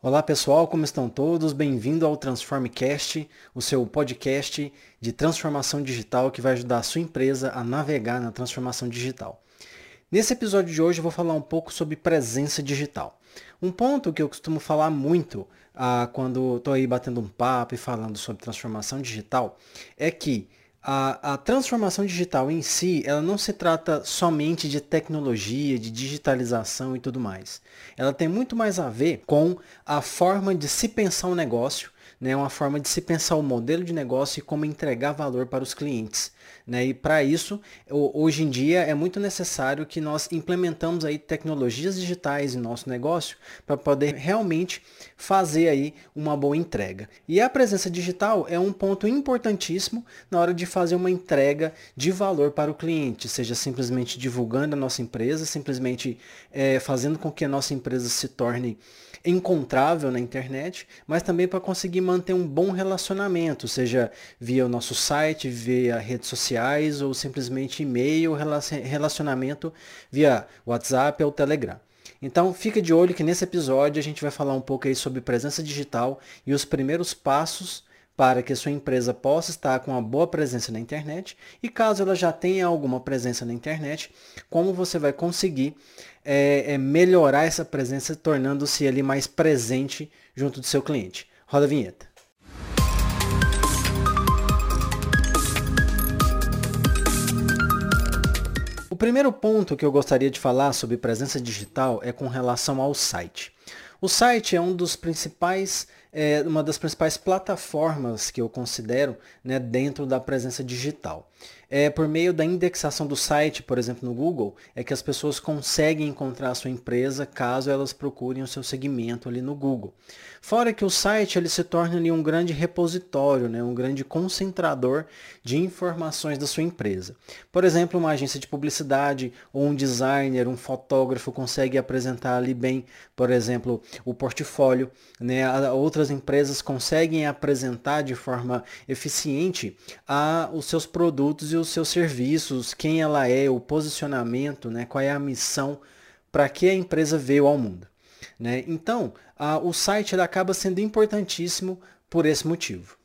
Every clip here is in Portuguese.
Olá pessoal, como estão todos? Bem-vindo ao Transformcast, o seu podcast de transformação digital que vai ajudar a sua empresa a navegar na transformação digital. Nesse episódio de hoje eu vou falar um pouco sobre presença digital. Um ponto que eu costumo falar muito ah, quando estou aí batendo um papo e falando sobre transformação digital é que a, a, transformação digital em si, ela não se trata somente de tecnologia, de digitalização e tudo mais. Ela tem muito mais a ver com a forma de se pensar um negócio, né, uma forma de se pensar o modelo de negócio e como entregar valor para os clientes. Né? E para isso, hoje em dia é muito necessário que nós implementamos aí tecnologias digitais em nosso negócio para poder realmente fazer aí uma boa entrega. E a presença digital é um ponto importantíssimo na hora de fazer uma entrega de valor para o cliente, seja simplesmente divulgando a nossa empresa, simplesmente é, fazendo com que a nossa empresa se torne encontrável na internet, mas também para conseguir manter um bom relacionamento, seja via o nosso site, via redes sociais ou simplesmente e-mail, relacionamento via WhatsApp ou Telegram. Então fica de olho que nesse episódio a gente vai falar um pouco aí sobre presença digital e os primeiros passos para que sua empresa possa estar com uma boa presença na internet e caso ela já tenha alguma presença na internet, como você vai conseguir é, é melhorar essa presença tornando-se ali mais presente junto do seu cliente. Roda a vinheta. Primeiro ponto que eu gostaria de falar sobre presença digital é com relação ao site. O site é um dos principais é uma das principais plataformas que eu considero né, dentro da presença digital. É por meio da indexação do site, por exemplo, no Google, é que as pessoas conseguem encontrar a sua empresa caso elas procurem o seu segmento ali no Google. Fora que o site ele se torna ali um grande repositório, né, um grande concentrador de informações da sua empresa. Por exemplo, uma agência de publicidade ou um designer, um fotógrafo consegue apresentar ali bem, por exemplo, o portfólio, né, outras outras empresas conseguem apresentar de forma eficiente a, os seus produtos e os seus serviços, quem ela é, o posicionamento, né, qual é a missão para que a empresa veio ao mundo. Né? Então, a, o site acaba sendo importantíssimo por esse motivo.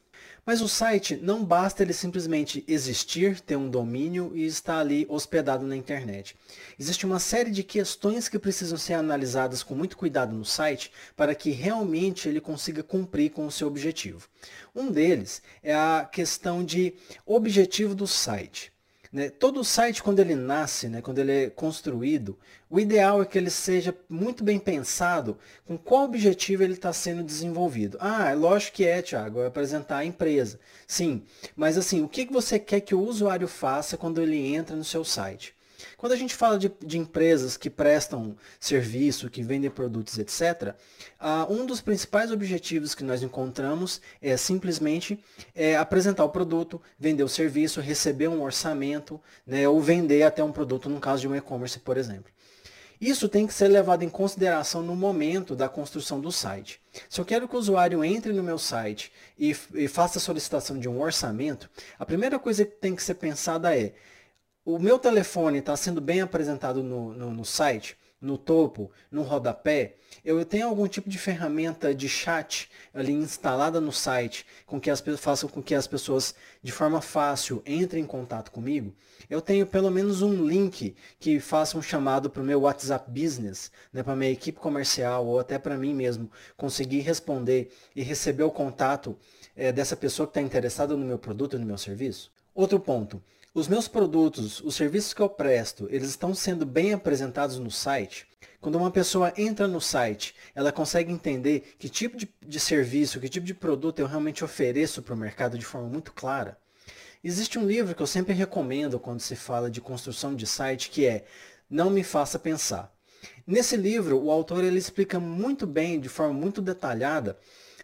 Mas o site não basta ele simplesmente existir, ter um domínio e estar ali hospedado na internet. Existe uma série de questões que precisam ser analisadas com muito cuidado no site para que realmente ele consiga cumprir com o seu objetivo. Um deles é a questão de objetivo do site. Né? Todo site, quando ele nasce, né, quando ele é construído, o ideal é que ele seja muito bem pensado com qual objetivo ele está sendo desenvolvido. Ah, é lógico que é, Thiago, é apresentar a empresa. Sim, mas assim, o que você quer que o usuário faça quando ele entra no seu site? Quando a gente fala de, de empresas que prestam serviço, que vendem produtos, etc., uh, um dos principais objetivos que nós encontramos é simplesmente é, apresentar o produto, vender o serviço, receber um orçamento, né, ou vender até um produto, no caso de um e-commerce, por exemplo. Isso tem que ser levado em consideração no momento da construção do site. Se eu quero que o usuário entre no meu site e, e faça a solicitação de um orçamento, a primeira coisa que tem que ser pensada é o meu telefone está sendo bem apresentado no, no, no, site, no topo, no rodapé, eu tenho algum tipo de ferramenta de chat ali instalada no site, com que as façam com que as pessoas de forma fácil entrem em contato comigo, eu tenho pelo menos um link que faça um chamado para o meu WhatsApp Business, né, para minha equipe comercial ou até para mim mesmo conseguir responder e receber o contato é, dessa pessoa que está interessada no meu produto, no meu serviço. Outro ponto, os meus produtos, os serviços que eu presto, eles estão sendo bem apresentados no site? Quando uma pessoa entra no site, ela consegue entender que tipo de, de serviço, que tipo de produto eu realmente ofereço para o mercado de forma muito clara? Existe um livro que eu sempre recomendo quando se fala de construção de site, que é Não Me Faça Pensar. Nesse livro, o autor ele explica muito bem, de forma muito detalhada,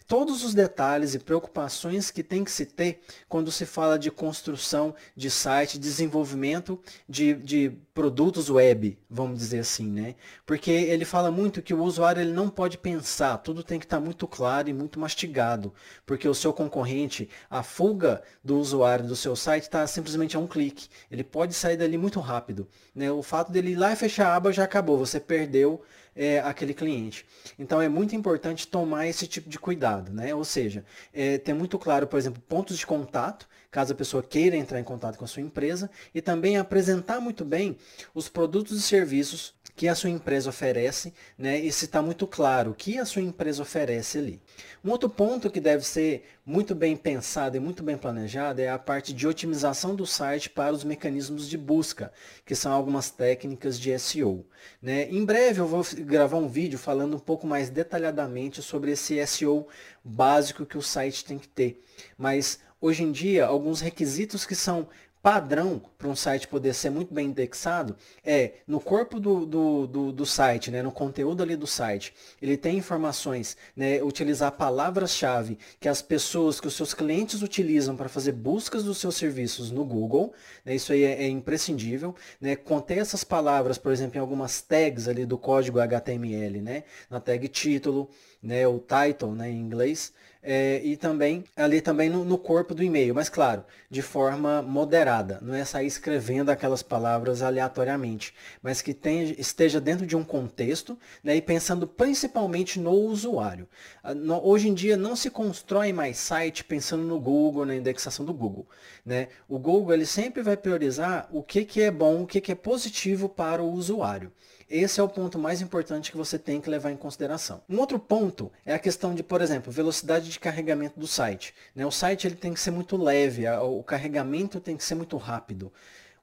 todos os detalhes e preocupações que tem que se ter quando se fala de construção de site, desenvolvimento de, de produtos web, vamos dizer assim, né? Porque ele fala muito que o usuário ele não pode pensar, tudo tem que estar muito claro e muito mastigado, porque o seu concorrente, a fuga do usuário do seu site está simplesmente a um clique. Ele pode sair dali muito rápido, né? O fato dele ir lá e fechar a aba já acabou, você perdeu é, aquele cliente. Então é muito importante tomar esse tipo de cuidado, né? Ou seja, é, ter muito claro, por exemplo, pontos de contato, caso a pessoa queira entrar em contato com a sua empresa, e também apresentar muito bem os produtos e serviços que a sua empresa oferece, né? E se está muito claro o que a sua empresa oferece ali. Um outro ponto que deve ser muito bem pensado e muito bem planejado é a parte de otimização do site para os mecanismos de busca, que são algumas técnicas de SEO. Né? Em breve eu vou gravar um vídeo falando um pouco mais detalhadamente sobre esse SEO básico que o site tem que ter. Mas hoje em dia, alguns requisitos que são padrão para um site poder ser muito bem indexado é no corpo do, do, do, do, site, né, no conteúdo ali do site, ele tem informações, né, utilizar palavras-chave que as pessoas, que os seus clientes utilizam para fazer buscas dos seus serviços no Google, né, isso aí é, é imprescindível, né, conter essas palavras, por exemplo, em algumas tags ali do código HTML, né, na tag título, né, o title né, em inglês, é, e também ali também no, no corpo do e-mail, mas claro, de forma moderada, não é sair escrevendo aquelas palavras aleatoriamente, mas que tenha, esteja dentro de um contexto né, e pensando principalmente no usuário. Ah, hoje em dia não se constrói mais site pensando no Google, na indexação do Google. Né? O Google ele sempre vai priorizar o que, que é bom, o que, que é positivo para o usuário. Esse é o ponto mais importante que você tem que levar em consideração. Um outro ponto é a questão de, por exemplo, velocidade de carregamento do site. Né? O site ele tem que ser muito leve, o carregamento tem que ser muito rápido.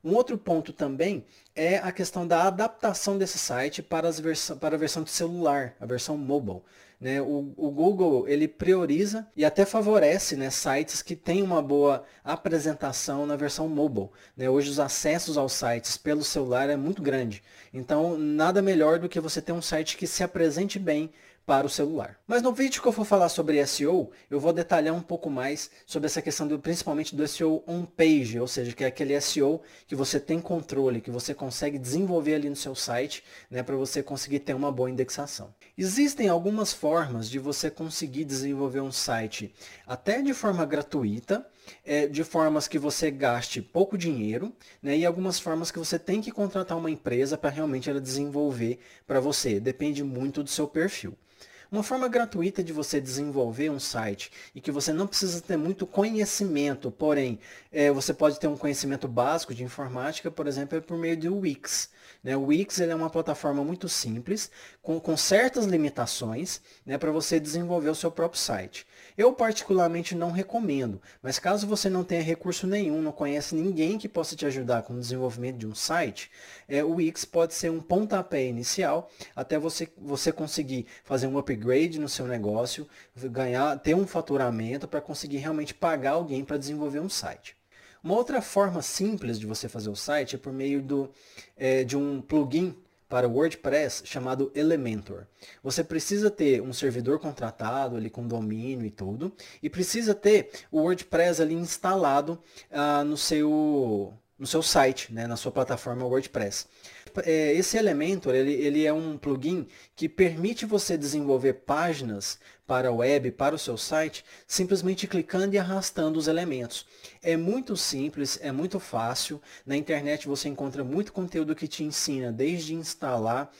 Um outro ponto também é a questão da adaptação desse site para, as para a versão de celular, a versão mobile. Né? O, o, Google ele prioriza e até favorece né, sites que têm uma boa apresentação na versão mobile. Né? Hoje os acessos aos sites pelo celular é muito grande. Então nada melhor do que você ter um site que se apresente bem para o celular. Mas no vídeo que eu for falar sobre SEO, eu vou detalhar um pouco mais sobre essa questão do, principalmente do SEO on-page, ou seja, que é aquele SEO que você tem controle, que você consegue desenvolver ali no seu site, né, para você conseguir ter uma boa indexação. Existem algumas formas de você conseguir desenvolver um site até de forma gratuita, é, de formas que você gaste pouco dinheiro, né, e algumas formas que você tem que contratar uma empresa para realmente ela desenvolver para você. Depende muito do seu perfil. Uma forma gratuita de você desenvolver um site e que você não precisa ter muito conhecimento, porém é, você pode ter um conhecimento básico de informática, por exemplo, é por meio do Wix. Né? O Wix é uma plataforma muito simples, com, com certas limitações, né, para você desenvolver o seu próprio site. Eu particularmente não recomendo, mas caso você não tenha recurso nenhum, não conhece ninguém que possa te ajudar com o desenvolvimento de um site, é, o Wix pode ser um pontapé inicial até você, você conseguir fazer um upgrade no seu negócio, ganhar, ter um faturamento para conseguir realmente pagar alguém para desenvolver um site. Uma outra forma simples de você fazer o site é por meio do, é, de um plugin para o WordPress chamado Elementor. Você precisa ter um servidor contratado ali com domínio e tudo, e precisa ter o WordPress ali instalado ah, no, seu, no seu site, né, na sua plataforma WordPress. É, esse Elementor ele, ele é um plugin que permite você desenvolver páginas para a web, para o seu site, simplesmente clicando e arrastando os elementos. É muito simples, é muito fácil. Na internet você encontra muito conteúdo que te ensina desde instalar,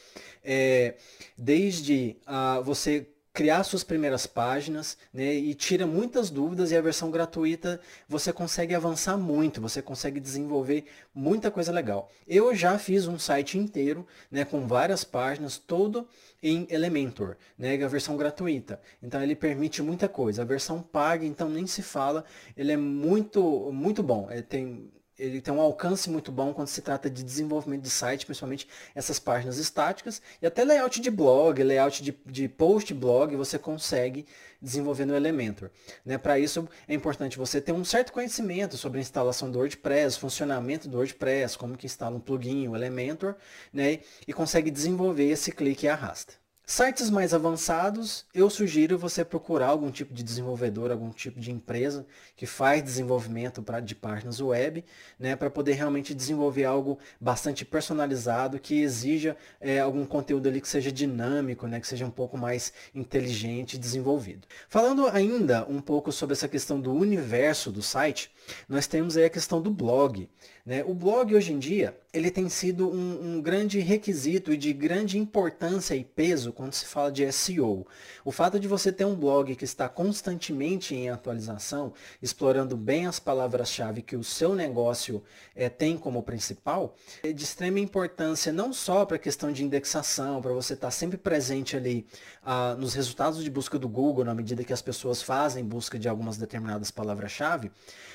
é, desde uh, você criar suas primeiras páginas né, e tira muitas dúvidas e a versão gratuita você consegue avançar muito, você consegue desenvolver muita coisa legal. Eu já fiz um site inteiro né, com várias páginas, todo em Elementor, né, a versão gratuita. Então ele permite muita coisa. A versão paga, então nem se fala, ele é muito, muito bom. É, tem ele tem um alcance muito bom quando se trata de desenvolvimento de site, principalmente essas páginas estáticas, e até layout de blog, layout de, de post blog, você consegue desenvolver no Elementor. Né? Para isso é importante você ter um certo conhecimento sobre a instalação do WordPress, funcionamento do WordPress, como que instala um plugin, o Elementor, né? e consegue desenvolver esse clique e arrasta. Sites mais avançados, eu sugiro você procurar algum tipo de desenvolvedor, algum tipo de empresa que faz desenvolvimento pra, de páginas web, né, para poder realmente desenvolver algo bastante personalizado, que exija é, algum conteúdo ali que seja dinâmico, né, que seja um pouco mais inteligente e desenvolvido. Falando ainda um pouco sobre essa questão do universo do site, nós temos aí a questão do blog. Né? O blog hoje em dia ele tem sido um, um, grande requisito e de grande importância e peso quando se fala de SEO. O fato de você ter um blog que está constantemente em atualização, explorando bem as palavras-chave que o seu negócio é, tem como principal, é de extrema importância não só para a questão de indexação, para você estar sempre presente ali ah, nos resultados de busca do Google, na medida que as pessoas fazem busca de algumas determinadas palavras-chave,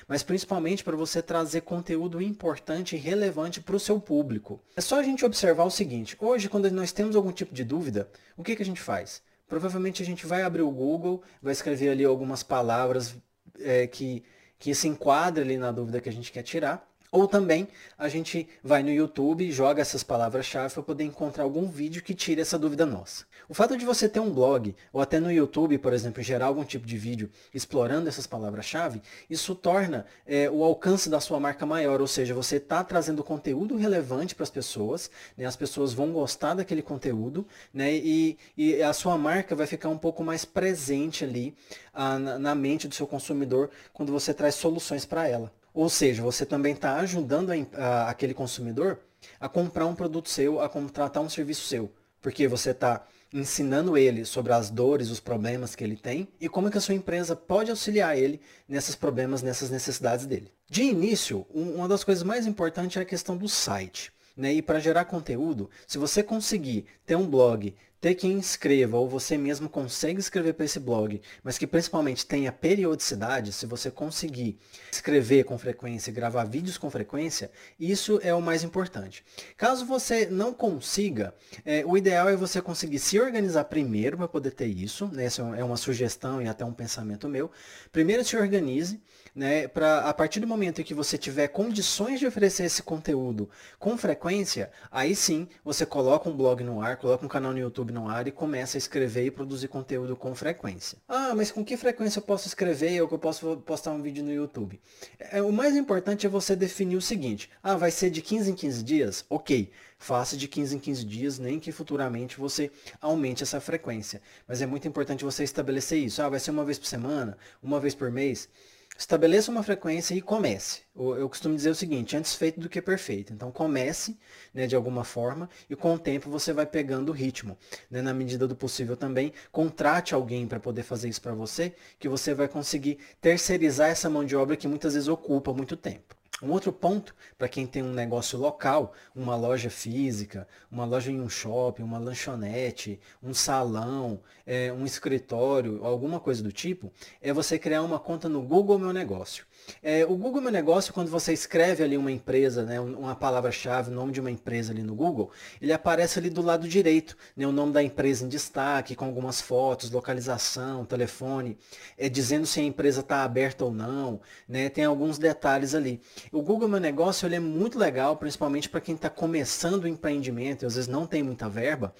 mas principalmente para você trazer conteúdo importante e relevante para o seu seu público. É só a gente observar o seguinte, hoje quando nós temos algum tipo de dúvida, o que, que a gente faz? Provavelmente a gente vai abrir o Google, vai escrever ali algumas palavras é, que, que se enquadram ali na dúvida que a gente quer tirar. Ou também a gente vai no YouTube e joga essas palavras-chave para poder encontrar algum vídeo que tire essa dúvida nossa. O fato de você ter um blog, ou até no YouTube, por exemplo, gerar algum tipo de vídeo explorando essas palavras-chave, isso torna é, o alcance da sua marca maior, ou seja, você está trazendo conteúdo relevante para as pessoas, né, as pessoas vão gostar daquele conteúdo, né, e, e, a sua marca vai ficar um pouco mais presente ali a, na, na mente do seu consumidor quando você traz soluções para ela. Ou seja, você também está ajudando a, a, aquele consumidor a comprar um produto seu, a contratar um serviço seu. Porque você está ensinando ele sobre as dores, os problemas que ele tem e como que a sua empresa pode auxiliar ele nesses problemas, nessas necessidades dele. De início, um, uma das coisas mais importantes é a questão do site. Né? E para gerar conteúdo, se você conseguir ter um blog, ter quem escreva, ou você mesmo consegue escrever para esse blog, mas que principalmente tenha periodicidade, se você conseguir escrever com frequência e gravar vídeos com frequência, isso é o mais importante. Caso você não consiga, é, o ideal é você conseguir se organizar primeiro para poder ter isso, né? essa é uma sugestão e até um pensamento meu. Primeiro se organize, né, para a partir do momento em que você tiver condições de oferecer esse conteúdo com frequência, aí sim você coloca um blog no ar, coloca um canal no YouTube no ar e começa a escrever e produzir conteúdo com frequência. Ah, mas com que frequência eu posso escrever ou que eu posso postar um vídeo no YouTube? É, o mais importante é você definir o seguinte, ah, vai ser de 15 em 15 dias? Ok, faça de 15 em 15 dias, nem que futuramente você aumente essa frequência. Mas é muito importante você estabelecer isso. Ah, vai ser uma vez por semana, uma vez por mês. Estabeleça uma frequência e comece. Eu costumo dizer o seguinte, antes feito do que perfeito. Então comece né, de alguma forma e com o tempo você vai pegando o ritmo. Né, na medida do possível também, contrate alguém para poder fazer isso para você, que você vai conseguir terceirizar essa mão de obra que muitas vezes ocupa muito tempo. Um outro ponto, para quem tem um negócio local, uma loja física, uma loja em um shopping, uma lanchonete, um salão, é, um escritório, alguma coisa do tipo, é você criar uma conta no Google Meu Negócio. É, o Google Meu Negócio, quando você escreve ali uma empresa, né, uma palavra-chave, o nome de uma empresa ali no Google, ele aparece ali do lado direito, né, o nome da empresa em destaque, com algumas fotos, localização, telefone, é, dizendo se a empresa está aberta ou não, né, tem alguns detalhes ali. O Google Meu Negócio ele é muito legal, principalmente para quem está começando o empreendimento e às vezes não tem muita verba.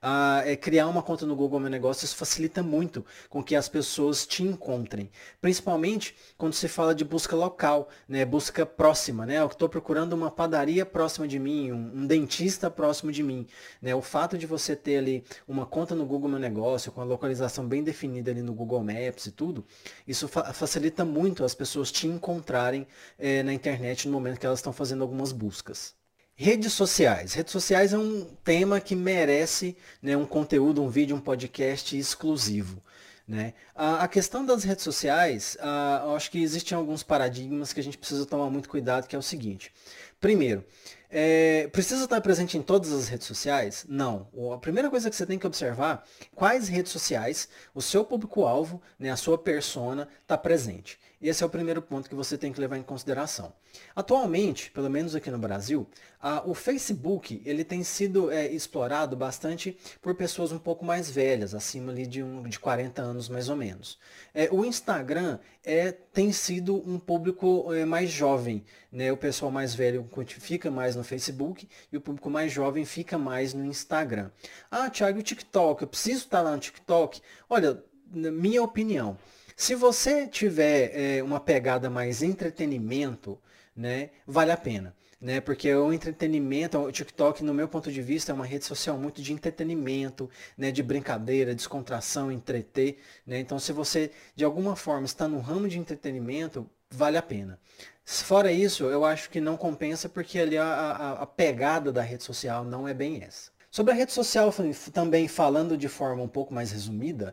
Uh, é criar uma conta no Google Meu Negócio, isso facilita muito com que as pessoas te encontrem. Principalmente quando se fala de busca local, né? busca próxima. Né? Eu estou procurando uma padaria próxima de mim, um, um, dentista próximo de mim. Né? O fato de você ter ali uma conta no Google Meu Negócio, com a localização bem definida ali no Google Maps e tudo, isso fa facilita muito as pessoas te encontrarem eh, na internet no momento que elas estão fazendo algumas buscas. Redes sociais. Redes sociais é um tema que merece né, um conteúdo, um vídeo, um podcast exclusivo. Né? A, a questão das redes sociais, a, eu acho que existem alguns paradigmas que a gente precisa tomar muito cuidado, que é o seguinte. Primeiro, é, precisa estar presente em todas as redes sociais? Não. A primeira coisa que você tem que observar, quais redes sociais o seu público-alvo, né, a sua persona, está presente. Esse é o primeiro ponto que você tem que levar em consideração. Atualmente, pelo menos aqui no Brasil, Ah, o Facebook ele tem sido é, explorado bastante por pessoas um pouco mais velhas, acima ali de, um, de 40 anos mais ou menos. É, o Instagram é, tem sido um público é, mais jovem. Né? O pessoal mais velho fica mais no Facebook e o público mais jovem fica mais no Instagram. Ah, Thiago, o TikTok, eu preciso estar lá no TikTok? Olha, minha opinião, se você tiver é, uma pegada mais entretenimento, né, vale a pena né? Porque o entretenimento, o TikTok, no meu ponto de vista, é uma rede social muito de entretenimento, né? De brincadeira, descontração, entreter, né? Então, se você de alguma forma está no ramo de entretenimento, vale a pena. Fora isso, eu acho que não compensa porque ali a, a, a pegada da rede social não é bem essa. Sobre a rede social também falando de forma um pouco mais resumida,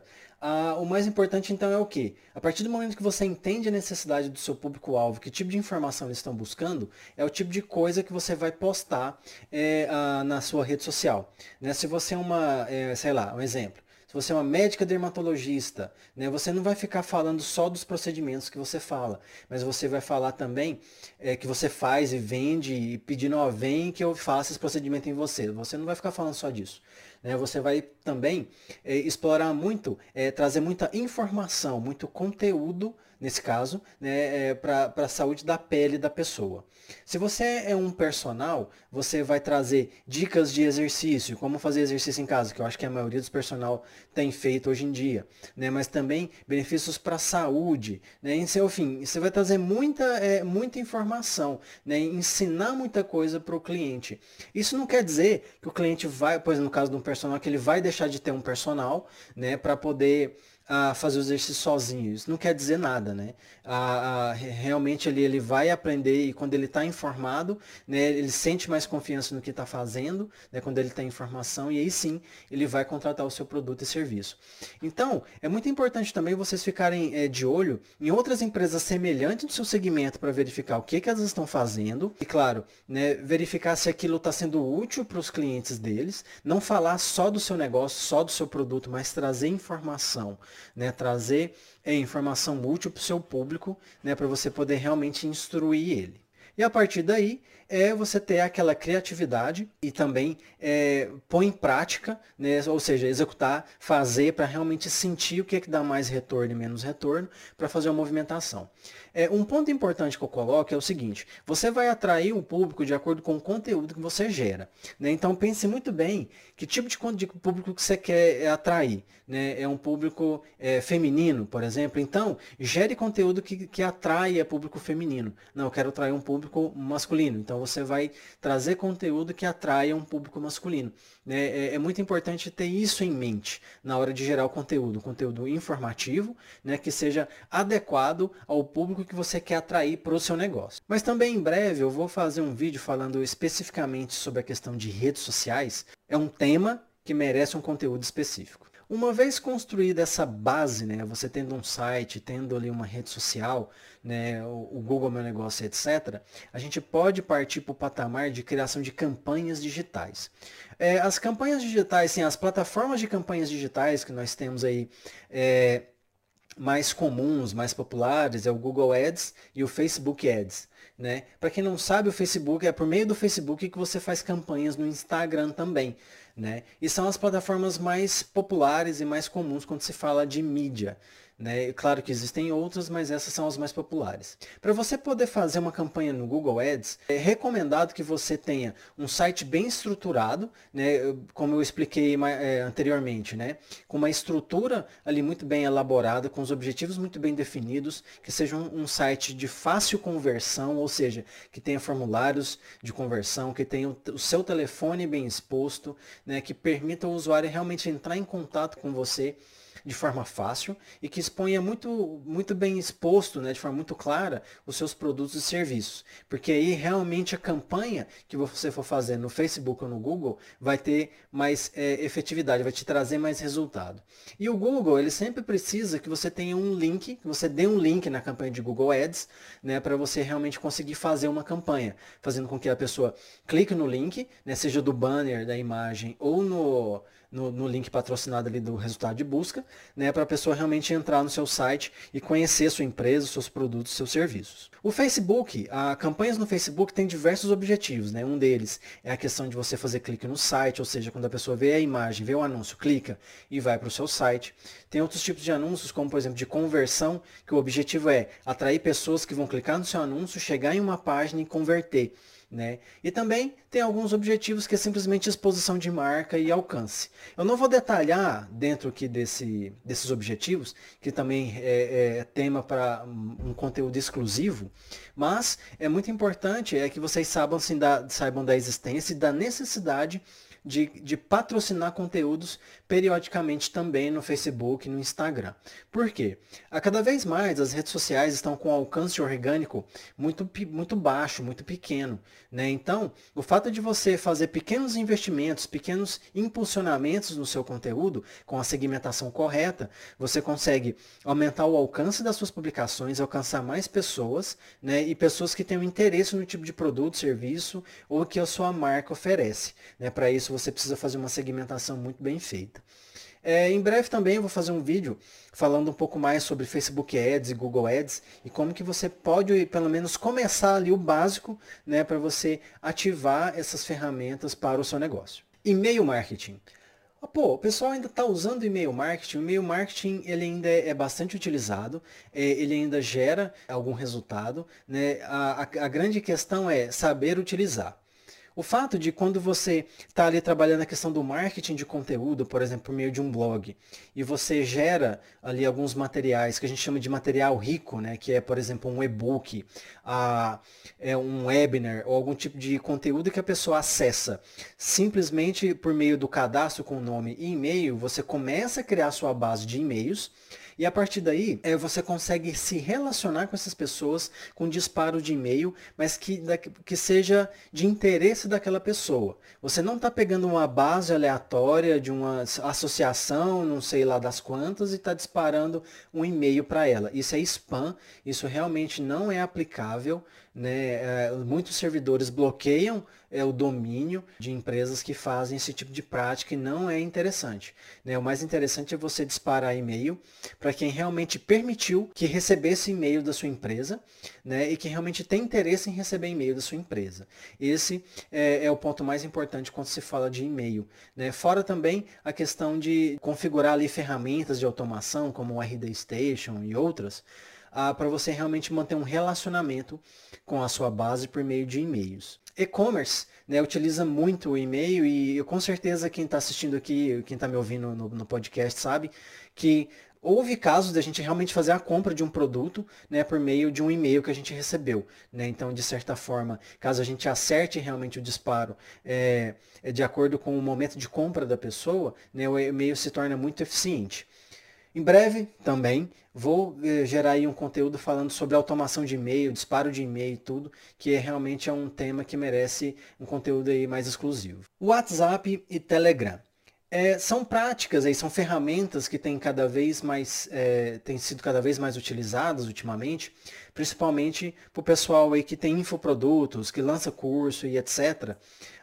o mais importante então é o que? A partir do momento que você entende a necessidade do seu público-alvo, que tipo de informação eles estão buscando, é o tipo de coisa que você vai postar é, na sua rede social. Né? Se você é uma, é, sei lá, um exemplo você é uma médica dermatologista, né, você não vai ficar falando só dos procedimentos que você fala, mas você vai falar também é, que você faz e vende e pedindo, ó, vem que eu faça esse procedimento em você. Você não vai ficar falando só disso. Né? Você vai também é, explorar muito, é, trazer muita informação, muito conteúdo nesse caso, né, é, para a saúde da pele da pessoa. Se você é um personal, você vai trazer dicas de exercício, como fazer exercício em casa, que eu acho que a maioria dos personal tem feito hoje em dia, né, mas também benefícios para a saúde, né, em seu fim, você vai trazer muita, é, muita informação, né, ensinar muita coisa para o cliente. Isso não quer dizer que o cliente vai, pois no caso de um personal, que ele vai deixar de ter um personal, né, para poder a fazer o exercício sozinho. Isso não quer dizer nada, né? A, a, realmente ele, ele vai aprender e quando ele está informado, né, ele sente mais confiança no que está fazendo, né, quando ele tem informação, e aí sim ele vai contratar o seu produto e serviço. Então, é muito importante também vocês ficarem é, de olho em outras empresas semelhantes do seu segmento para verificar o que, que elas estão fazendo e, claro, né, verificar se aquilo está sendo útil para os clientes deles, não falar só do seu negócio, só do seu produto, mas trazer informação né, trazer é, informação útil para o seu público, né, para você poder realmente instruir ele. E a partir daí, é você ter aquela criatividade e também é, pôr em prática, né, ou seja, executar, fazer para realmente sentir o que, é que dá mais retorno e menos retorno para fazer uma movimentação. É, um ponto importante que eu coloco é o seguinte, você vai atrair o público de acordo com o conteúdo que você gera. Né? Então pense muito bem que tipo de, público que você quer é, atrair. Né? É um público é, feminino, por exemplo. Então, gere conteúdo que, que atrai público feminino. Não, eu quero atrair um público masculino. Então você vai trazer conteúdo que atraia um público masculino. Né? É, é, muito importante ter isso em mente na hora de gerar o conteúdo, conteúdo informativo, né? que seja adequado ao público que você quer atrair para o seu negócio. Mas também em breve eu vou fazer um vídeo falando especificamente sobre a questão de redes sociais. É um tema que merece um conteúdo específico. Uma vez construída essa base, né, você tendo um site, tendo ali uma rede social, né, o, Google Meu Negócio, etc., a gente pode partir para o patamar de criação de campanhas digitais. É, as campanhas digitais, sim, as plataformas de campanhas digitais que nós temos aí é, mais comuns, mais populares, é o Google Ads e o Facebook Ads. Né? Para quem não sabe, o Facebook é por meio do Facebook que você faz campanhas no Instagram também. Né? E são as plataformas mais populares e mais comuns quando se fala de mídia. Né? Claro que existem outras, mas essas são as mais populares. Para você poder fazer uma campanha no Google Ads, é recomendado que você tenha um site bem estruturado, né? como eu expliquei é, anteriormente, né? com uma estrutura ali muito bem elaborada, com os objetivos muito bem definidos, que seja um, um site de fácil conversão, ou seja, que tenha formulários de conversão, que tenha o, o seu telefone bem exposto, né? que permita ao usuário realmente entrar em contato com você de forma fácil e que exponha muito, muito bem exposto, né, de forma muito clara, os seus produtos e serviços. Porque aí realmente a campanha que você for fazer no Facebook ou no Google vai ter mais é, efetividade, vai te trazer mais resultado. E o Google, ele sempre precisa que você tenha um link, que você dê um link na campanha de Google Ads, né, para você realmente conseguir fazer uma campanha, fazendo com que a pessoa clique no link, né, seja do banner da imagem ou no no, no link patrocinado ali do resultado de busca, né, para a pessoa realmente entrar no seu site e conhecer sua empresa, seus produtos, seus serviços. O Facebook, a campanhas no Facebook tem diversos objetivos, né? Um deles é a questão de você fazer clique no site, ou seja, quando a pessoa vê a imagem, vê o anúncio, clica e vai para o seu site. Tem outros tipos de anúncios, como por exemplo de conversão, que o objetivo é atrair pessoas que vão clicar no seu anúncio, chegar em uma página e converter. Né? E também tem alguns objetivos que é simplesmente exposição de marca e alcance. Eu não vou detalhar dentro aqui desse, desses objetivos, que também é, é tema para um conteúdo exclusivo, mas é muito importante é que vocês saibam, assim, da, saibam da existência e da necessidade de, de patrocinar conteúdos periodicamente também no Facebook e no Instagram. Por quê? A cada vez mais as redes sociais estão com alcance orgânico muito, muito baixo, muito pequeno. Né? Então, o fato de você fazer pequenos investimentos, pequenos impulsionamentos no seu conteúdo, com a segmentação correta, você consegue aumentar o alcance das suas publicações, alcançar mais pessoas, né? e pessoas que tenham interesse no tipo de produto, serviço ou que a sua marca oferece. Né? Para isso, você precisa fazer uma segmentação muito bem feita. É, em breve também eu vou fazer um vídeo falando um pouco mais sobre Facebook Ads e Google Ads e como que você pode pelo menos começar ali o básico né, para você ativar essas ferramentas para o seu negócio. E-mail marketing. Ah, pô, o pessoal ainda está usando e-mail marketing. O e-mail marketing ele ainda é bastante utilizado, é, ele ainda gera algum resultado. Né? A, a, a grande questão é saber utilizar. O fato de quando você está ali trabalhando a questão do marketing de conteúdo, por exemplo, por meio de um blog, e você gera ali alguns materiais que a gente chama de material rico, né, que é, por exemplo, um e-book, a, é um webinar ou algum tipo de conteúdo que a pessoa acessa. Simplesmente por meio do cadastro com nome e e-mail, você começa a criar sua base de e-mails e a partir daí, é, você consegue se relacionar com essas pessoas com disparo de e-mail, mas que, que seja de interesse daquela pessoa. Você não está pegando uma base aleatória de uma associação, não sei lá das quantas, e está disparando um e-mail para ela. Isso é spam, isso realmente não é aplicável. Né? É, muitos servidores bloqueiam é, o domínio de empresas que fazem esse tipo de prática e não é interessante. Né? O mais interessante é você disparar e-mail para quem realmente permitiu que recebesse e-mail da sua empresa né? e que realmente tem interesse em receber e-mail da sua empresa. Esse é, é o ponto mais importante quando se fala de e-mail. Né? Fora também a questão de configurar ali ferramentas de automação como o RD Station e outras, ah, para você realmente manter um relacionamento com a sua base por meio de e-mails. E-commerce né, utiliza muito o e-mail e eu, com certeza quem está assistindo aqui, quem está me ouvindo no, no podcast sabe que houve casos da gente realmente fazer a compra de um produto né, por meio de um e-mail que a gente recebeu. Né? Então, de certa forma, caso a gente acerte realmente o disparo é, de acordo com o momento de compra da pessoa, né, o e-mail se torna muito eficiente. Em breve também vou eh, gerar aí um conteúdo falando sobre automação de e-mail, disparo de e-mail e tudo, que é, realmente é um tema que merece um conteúdo aí mais exclusivo. WhatsApp e Telegram. É, são práticas aí, são ferramentas que têm cada vez mais, é, têm sido cada vez mais utilizadas ultimamente, principalmente para o pessoal aí que tem infoprodutos, que lança curso e etc.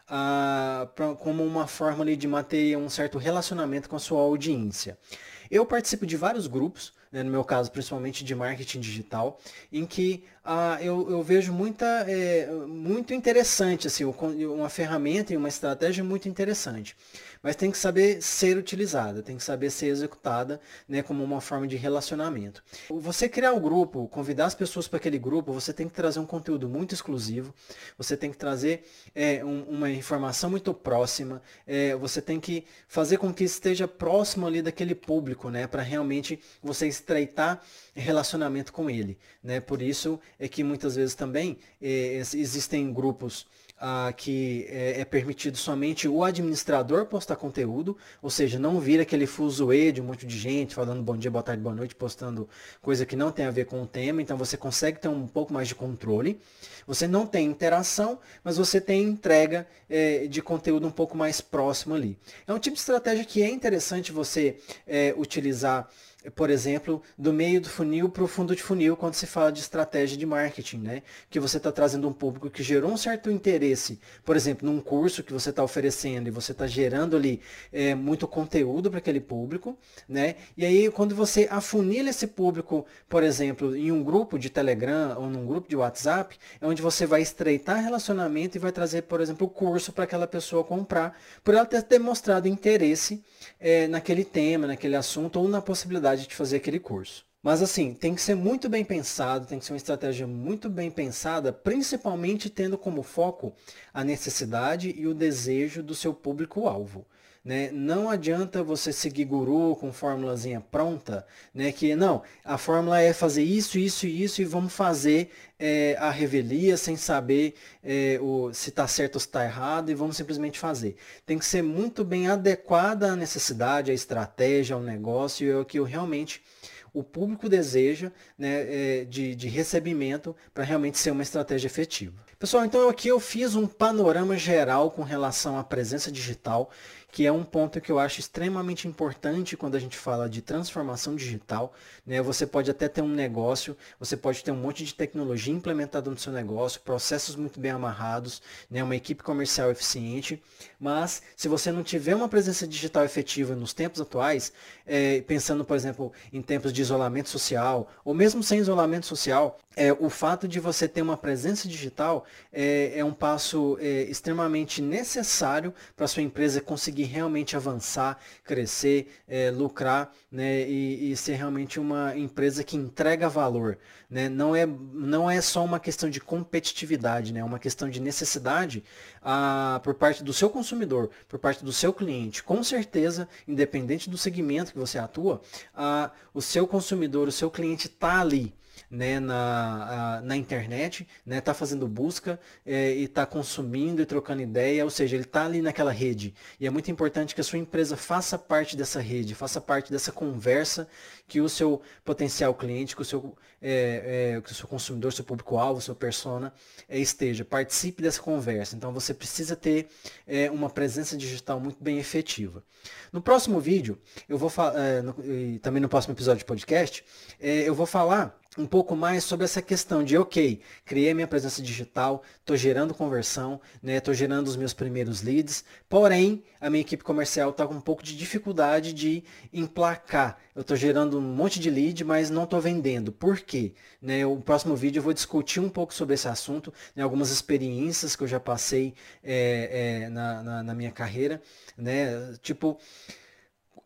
Pra, como uma forma ali, de manter um certo relacionamento com a sua audiência. Eu participo de vários grupos, né, no meu caso principalmente de marketing digital, em que ah, eu, eu, vejo muita, é, muito interessante, assim, uma ferramenta e uma estratégia muito interessante mas tem que saber ser utilizada, tem que saber ser executada né, como uma forma de relacionamento. Você criar um grupo, convidar as pessoas para aquele grupo, você tem que trazer um conteúdo muito exclusivo, você tem que trazer é, um, uma informação muito próxima, é, você tem que fazer com que esteja próximo ali daquele público, né, para realmente você estreitar relacionamento com ele. Né? Por isso é que muitas vezes também é, existem grupos ah, que é, é, permitido somente o administrador postar conteúdo, ou seja, não vir aquele fuzuê de um monte de gente falando bom dia, boa tarde, boa noite, postando coisa que não tem a ver com o tema, então você consegue ter um pouco mais de controle. Você não tem interação, mas você tem entrega é, de conteúdo um pouco mais próximo ali. É um tipo de estratégia que é interessante você é, utilizar por exemplo, do meio do funil para o fundo de funil quando se fala de estratégia de marketing, né? Que você está trazendo um público que gerou um certo interesse, por exemplo, num curso que você está oferecendo e você está gerando ali é, muito conteúdo para aquele público, né? E aí quando você afunila esse público, por exemplo, em um grupo de Telegram ou num grupo de WhatsApp, é onde você vai estreitar relacionamento e vai trazer, por exemplo, o curso para aquela pessoa comprar, por ela ter demonstrado interesse é, naquele tema, naquele assunto ou na possibilidade de fazer aquele curso. Mas assim, tem que ser muito bem pensado, tem que ser uma estratégia muito bem pensada, principalmente tendo como foco a necessidade e o desejo do seu público-alvo. Né? Não adianta você seguir guru com fórmulazinha pronta, né? que não, a fórmula é fazer isso, isso e isso e vamos fazer é, a revelia sem saber é, o, se está certo ou se está errado e vamos simplesmente fazer. Tem que ser muito bem adequada à necessidade, à estratégia, ao negócio e ao que eu realmente o público deseja né, é, de, de recebimento para realmente ser uma estratégia efetiva. Pessoal, então aqui eu fiz um panorama geral com relação à presença digital que é um ponto que eu acho extremamente importante quando a gente fala de transformação digital. Né? Você pode até ter um negócio, você pode ter um monte de tecnologia implementada no seu negócio, processos muito bem amarrados, né? uma equipe comercial eficiente, mas se você não tiver uma presença digital efetiva nos tempos atuais, é, pensando, por exemplo, em tempos de isolamento social, ou mesmo sem isolamento social, é, o fato de você ter uma presença digital é, é um passo é, extremamente necessário para sua empresa conseguir realmente avançar, crescer, é, lucrar né, e, e, ser realmente uma empresa que entrega valor. Né? Não, é, não é só uma questão de competitividade, né? é uma questão de necessidade a, por parte do seu consumidor, por parte do seu cliente. Com certeza, independente do segmento que você atua, a, o seu consumidor, o seu cliente está ali né, na, a, na internet, né, tá fazendo busca é, e está consumindo e trocando ideia, ou seja, ele está ali naquela rede. E é muito importante que a sua empresa faça parte dessa rede, faça parte dessa conversa que o seu potencial cliente, que o seu, é, é, que o seu consumidor, seu público-alvo, seu persona é, esteja. Participe dessa conversa. Então você precisa ter é, uma presença digital muito bem efetiva. No próximo vídeo, eu vou é, também no próximo episódio de podcast, é, eu vou falar um pouco mais sobre essa questão de, ok, criei minha presença digital, estou gerando conversão, estou né, gerando os meus primeiros leads, porém, a minha equipe comercial está com um pouco de dificuldade de emplacar. Eu estou gerando um monte de lead, mas não estou vendendo. Por quê? Né, o próximo vídeo eu vou discutir um pouco sobre esse assunto, né, algumas experiências que eu já passei é, é, na, na, na minha carreira, né, tipo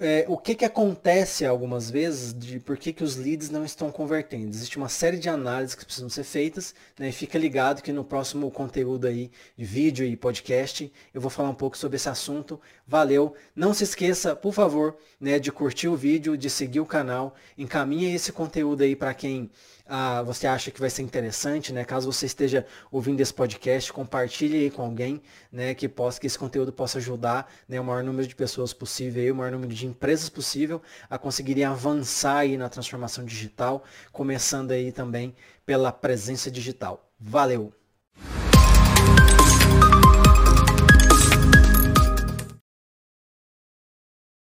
é, o que, que acontece algumas vezes de por que, que os leads não estão convertendo. Existe uma série de análises que precisam ser feitas, né? fica ligado que no próximo conteúdo aí de vídeo e podcast eu vou falar um pouco sobre esse assunto. Valeu! Não se esqueça, por favor, né, de curtir o vídeo, de seguir o canal, encaminhe esse conteúdo aí para quem ah, você acha que vai ser interessante, né? Caso você esteja ouvindo esse podcast, compartilhe aí com alguém, né? Que possa, que esse conteúdo possa ajudar, né? O maior número de pessoas possível, aí, o maior número de empresas possível a conseguirem avançar aí na transformação digital, começando aí também pela presença digital. Valeu!